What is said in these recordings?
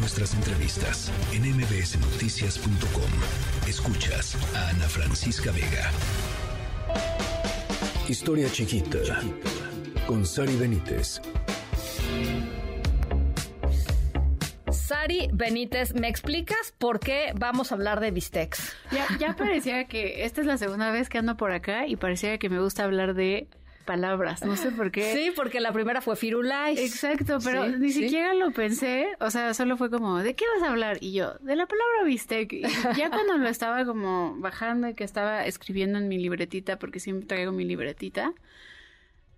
nuestras entrevistas en mbsnoticias.com. Escuchas a Ana Francisca Vega. Historia chiquita con Sari Benítez. Sari Benítez, ¿me explicas por qué vamos a hablar de bistecs? Ya, ya parecía que esta es la segunda vez que ando por acá y parecía que me gusta hablar de palabras, no sé por qué. Sí, porque la primera fue Firulais. Exacto, pero ni siquiera lo pensé, o sea, solo fue como, ¿de qué vas a hablar? Y yo, de la palabra bistec. Y ya cuando lo estaba como bajando y que estaba escribiendo en mi libretita, porque siempre traigo mi libretita,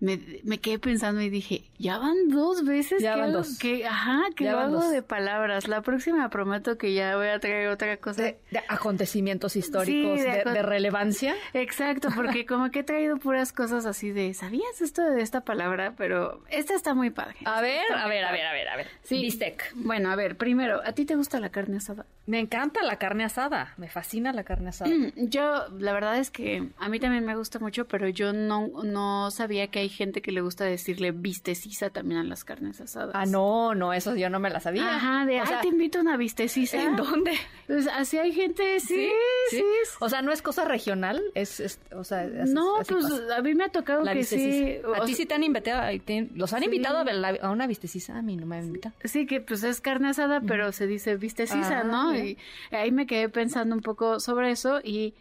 me, me quedé pensando y dije, ya van dos veces ya que, van dos. que ajá, que Ya lo hago dos. de palabras. La próxima prometo que ya voy a traer otra cosa. De, de acontecimientos históricos Sí, de de relevancia. Exacto, porque como que he traído puras cosas así de, ¿sabías esto de esta palabra? Pero esta está muy padre. A ver, a ver, a ver, a ver, a ver. Sí. Bistec. Bueno, a ver, primero, ¿a ti te gusta la carne asada? Me encanta la carne asada. Me fascina la carne asada. Mm, Yo, la verdad es que a mí también me gusta mucho, pero yo no, no sabía que hay gente que le gusta decirle vistecisa también a las carnes asadas. Ah, no, no, eso yo no me la sabía. Ajá, de, O sea, te invito a una vistecisa. ¿En dónde? Pues así hay gente, sí, sí. O sea, no es cosa regional, es, es- o sea, no, pues pasa. a mí me ha tocado La que sí. vistecisa. A ti sí te han invitado, te- los han Sí. invitado a, ver la- a una vistecisa, a mí no me han invitado. Sí, que pues es carne asada, pero se dice vistecisa, Ah, ¿no? Y ahí me quedé pensando un poco sobre eso y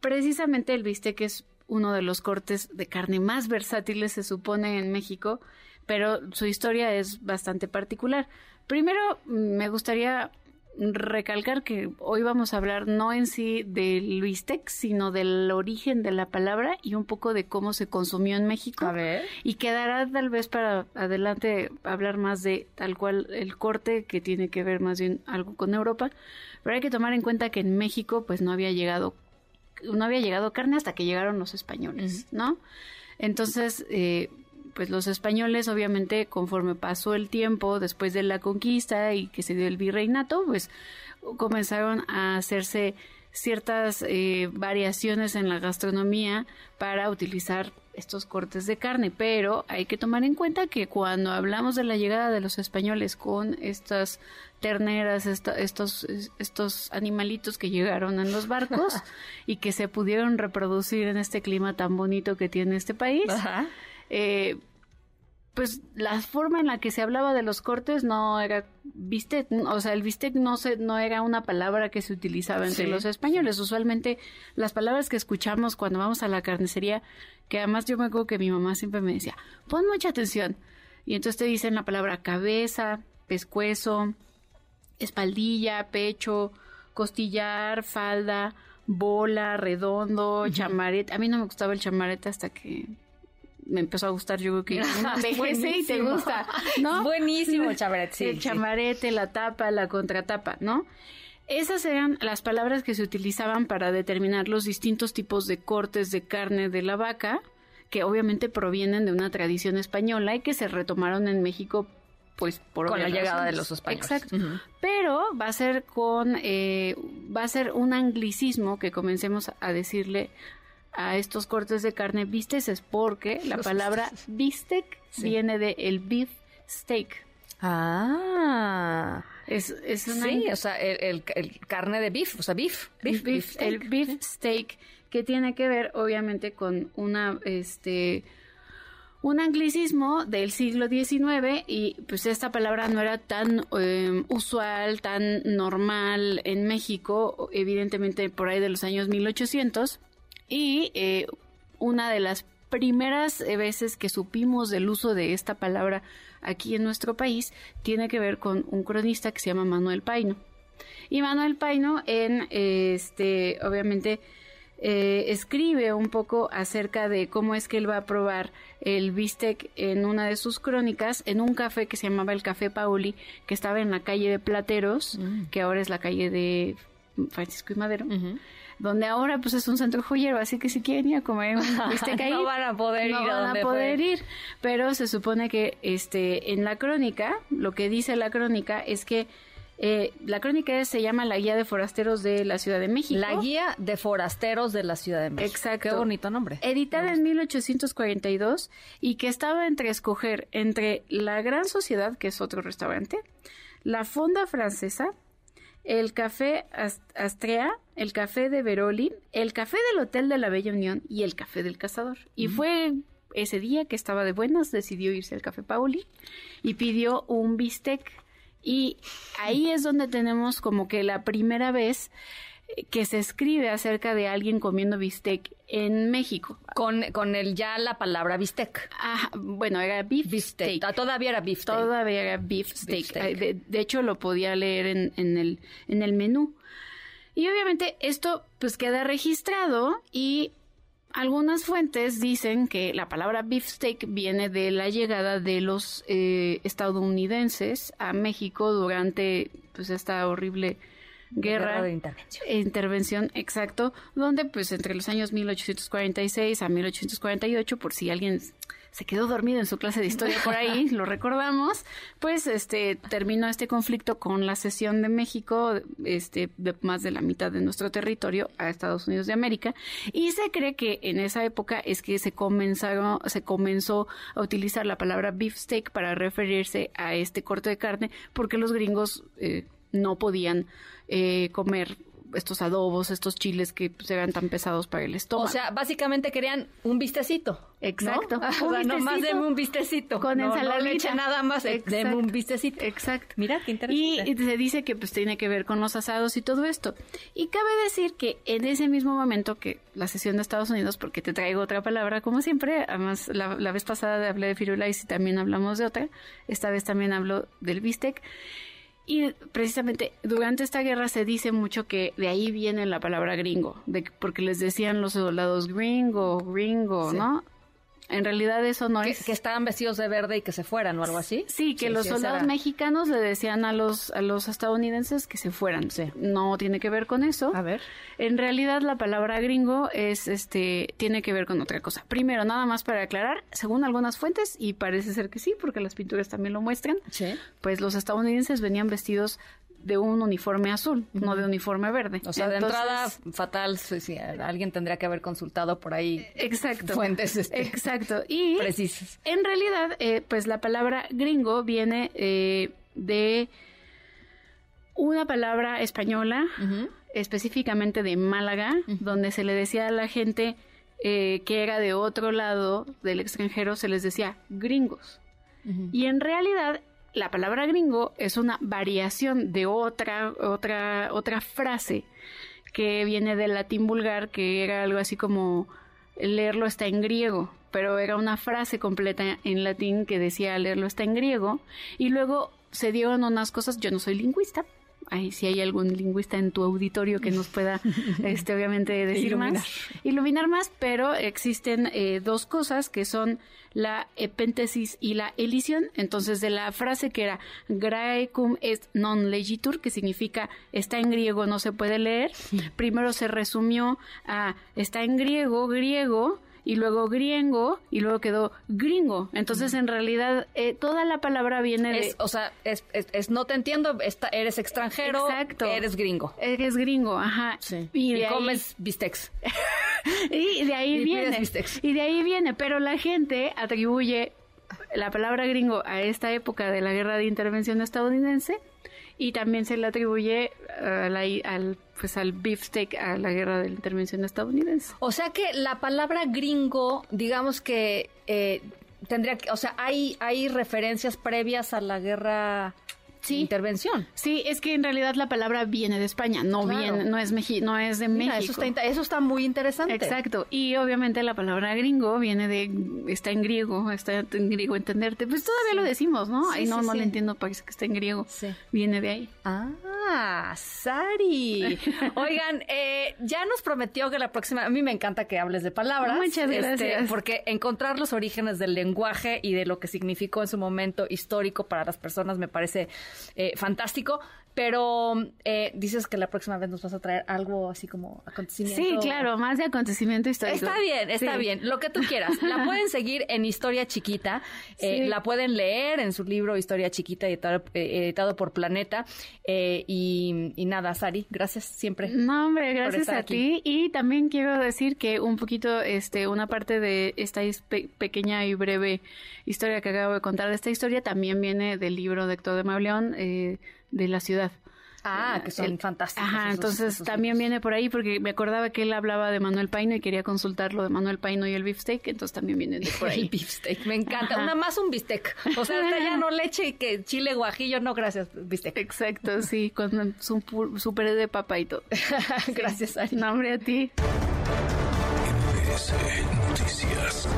precisamente el bistec es uno de los cortes de carne más versátiles, se supone, en México, pero su historia es bastante particular. Primero, me gustaría recalcar que hoy vamos a hablar no en sí del bistec, sino del origen de la palabra y un poco de cómo se consumió en México. A ver. Y quedará tal vez para adelante hablar más de tal cual el corte que tiene que ver más bien algo con Europa. Pero hay que tomar en cuenta que en México pues no había llegado no había llegado carne hasta que llegaron los españoles, ¿no? Entonces, eh, pues los españoles, obviamente, conforme pasó el tiempo después de la conquista y que se dio el virreinato, pues comenzaron a hacerse ciertas eh, variaciones en la gastronomía para utilizar estos cortes de carne, pero hay que tomar en cuenta que cuando hablamos de la llegada de los españoles con estas terneras, esta- estos, estos animalitos que llegaron en los barcos y que se pudieron reproducir en este clima tan bonito que tiene este país, Ajá. Eh, pues la forma en la que se hablaba de los cortes no era bistec, o sea, el bistec no se, no era una palabra que se utilizaba entre Sí, los españoles. Usualmente las palabras que escuchamos cuando vamos a la carnicería, que además yo me acuerdo que mi mamá siempre me decía, pon mucha atención. Y entonces te dicen la palabra cabeza, pescuezo, espaldilla, pecho, costillar, falda, bola, redondo, chamarete. A mí no me gustaba el chamarete hasta que me empezó a gustar. Yo creo que envejece y te gusta, ¿no? Buenísimo el sí, el sí. chamarete, la tapa, la contratapa, ¿no? Esas eran las palabras que se utilizaban para determinar los distintos tipos de cortes de carne de la vaca, que obviamente provienen de una tradición española y que se retomaron en México, pues por Con la llegada de los españoles. Exacto. Pero va a ser con, eh, va a ser un anglicismo que comencemos a decirle a estos cortes de carne bisteces, porque la palabra bistec viene de el beef steak. Ah. Es, es una- Sí, o sea, el, el- el carne de beef, o sea, beef. Beef, beef, beef steak. el beef steak que tiene que ver obviamente con una este un anglicismo del siglo XIX y pues esta palabra no era tan eh, usual, tan normal en México, evidentemente por ahí de los años 1800 y eh, una de las primeras eh, veces que supimos del uso de esta palabra aquí en nuestro país tiene que ver con un cronista que se llama Manuel Paino. Y Manuel Paino en eh, este obviamente eh, escribe un poco acerca de cómo es que él va a probar el bistec en una de sus crónicas en un café que se llamaba el Café Pauli, que estaba en la calle de Plateros, que ahora es la calle de Francisco y Madero, donde ahora pues es un centro joyero, así que si quieren ir a comer un bistec ahí, No van a poder no ir a van a poder fue. ir, pero se supone que este en la crónica, lo que dice la crónica es que eh, la crónica se llama La Guía de Forasteros de la Ciudad de México. La guía de forasteros de la Ciudad de México. Exacto. Qué bonito nombre. Editada en 1842 y que estaba entre escoger entre La Gran Sociedad, que es otro restaurante, la fonda francesa, el café Astrea, el café de Veroli, el café del Hotel de la Bella Unión y el café del Cazador. Y fue ese día que estaba de buenas, decidió irse al café Pauli y pidió un bistec. Y ahí es donde tenemos como que la primera vez que se escribe acerca de alguien comiendo bistec en México. Con, con el ya la palabra bistec. Ah, bueno, era beef steak. Ah, todavía era beef steak. Todavía era beef steak. De, hecho, lo podía leer en, en, el, en el menú. Y obviamente esto pues queda registrado y algunas fuentes dicen que la palabra beefsteak viene de la llegada de los eh, estadounidenses a México durante pues esta horrible guerra, de intervención. Intervención, exacto, donde pues entre los años 1846 a 1848, por si alguien se quedó dormido en su clase de historia por ahí, lo recordamos, pues este terminó este conflicto con la cesión de México, este de más de la mitad de nuestro territorio a Estados Unidos de América y se cree que en esa época es que se comenzaron se comenzó a utilizar la palabra beefsteak para referirse a este corte de carne porque los gringos eh, no podían eh, comer estos adobos, estos chiles que pues, eran tan pesados para el estómago. O sea, básicamente querían un vistecito. Exacto. ¿no? O sea, nomás deme un vistecito. Con no, ensaladita. No nada más, deme un vistecito. Exacto. Mira, qué interesante. Y, se dice que pues tiene que ver con los asados y todo esto. Y cabe decir que en ese mismo momento que la sesión de Estados Unidos, porque te traigo otra palabra, como siempre, además la, la vez pasada hablé de firulais y también hablamos de otra, esta vez también hablo del bistec. Y precisamente durante esta guerra se dice mucho que de ahí viene la palabra gringo, de, porque les decían los soldados gringo, gringo, ¿no? En realidad eso no es... Que estaban vestidos de verde y que se fueran o algo así. Sí, que los soldados mexicanos le decían a los, a los estadounidenses que se fueran. Sí. No tiene que ver con eso. A ver. En realidad la palabra gringo es, este, tiene que ver con otra cosa. Primero, nada más para aclarar, según algunas fuentes, y parece ser que sí, porque las pinturas también lo muestran, sí. pues los estadounidenses venían vestidos de un uniforme azul, no de uniforme verde. O sea, de entrada, fatal, si alguien tendría que haber consultado por ahí exacto, fuentes este, exacto. y precisas. En realidad, eh, pues la palabra gringo viene eh, de una palabra española, específicamente de Málaga, donde se le decía a la gente eh, que era de otro lado del extranjero, se les decía gringos. Y en realidad la palabra gringo es una variación de otra, otra, otra frase que viene del latín vulgar, que era algo así como leerlo está en griego, pero era una frase completa en latín que decía leerlo está en griego, y luego se dieron unas cosas, yo no soy lingüista, Ahí, si hay algún lingüista en tu auditorio que nos pueda, este, obviamente, decir más, iluminar más, pero existen eh, dos cosas que son la epéntesis y la elisión. Entonces, de la frase que era Graecum est non legitur, que significa está en griego, no se puede leer, primero se resumió a está en griego, griego, y luego griego y luego quedó gringo. Entonces, en realidad, eh, toda la palabra viene de... o sea, es, es, no te entiendo, eres extranjero, Exacto. eres gringo. Eres gringo, ajá. Sí. Y, comes bistecs. y de ahí viene. Y de ahí viene, pero la gente atribuye la palabra gringo a esta época de la guerra de intervención estadounidense y también se le atribuye uh, al pues al beefsteak a la guerra de la intervención estadounidense. O sea que la palabra gringo, digamos que eh, tendría que, o sea, hay hay referencias previas a la guerra intervención. Sí, es que en realidad la palabra viene de España, no viene, no es no es de México. Eso está, eso está muy interesante. Exacto. Y obviamente la palabra gringo viene de está en griego, está en griego entenderte. Pues todavía lo decimos, ¿no? Ay, no, no le entiendo, parece que está en griego. Viene de ahí. Ah, Sari. Oigan, eh, ya nos prometió que la próxima, a mí me encanta que hables de palabras. Muchas este, gracias. porque encontrar los orígenes del lenguaje y de lo que significó en su momento histórico para las personas me parece eh, fantástico. pero eh, dices que la próxima vez nos vas a traer algo así como acontecimiento. Sí, claro, más de acontecimiento histórico. Está bien, está bien, lo que tú quieras. La pueden seguir en Historia Chiquita, eh, la pueden leer en su libro Historia Chiquita, editado, editado por Planeta. Y, nada, Sari, gracias siempre. No, hombre, gracias a ti. Y también quiero decir que un poquito, este, una parte de esta pequeña y breve historia que acabo de contar de esta historia también viene del libro de Héctor de Mauleón eh, de la ciudad. Ah, que son fantásticos. Ajá, entonces también viene por ahí porque me acordaba que él hablaba de Manuel Paino y quería consultar lo de Manuel Paino y el beefsteak, entonces también viene de por ahí. el beefsteak, me encanta. Una más un bistec. O sea, ya no leche y que chile guajillo, no, gracias, bistec. Exacto, sí, con su, su de papa y todo. gracias, Ari. Nombre a ti. Noticias.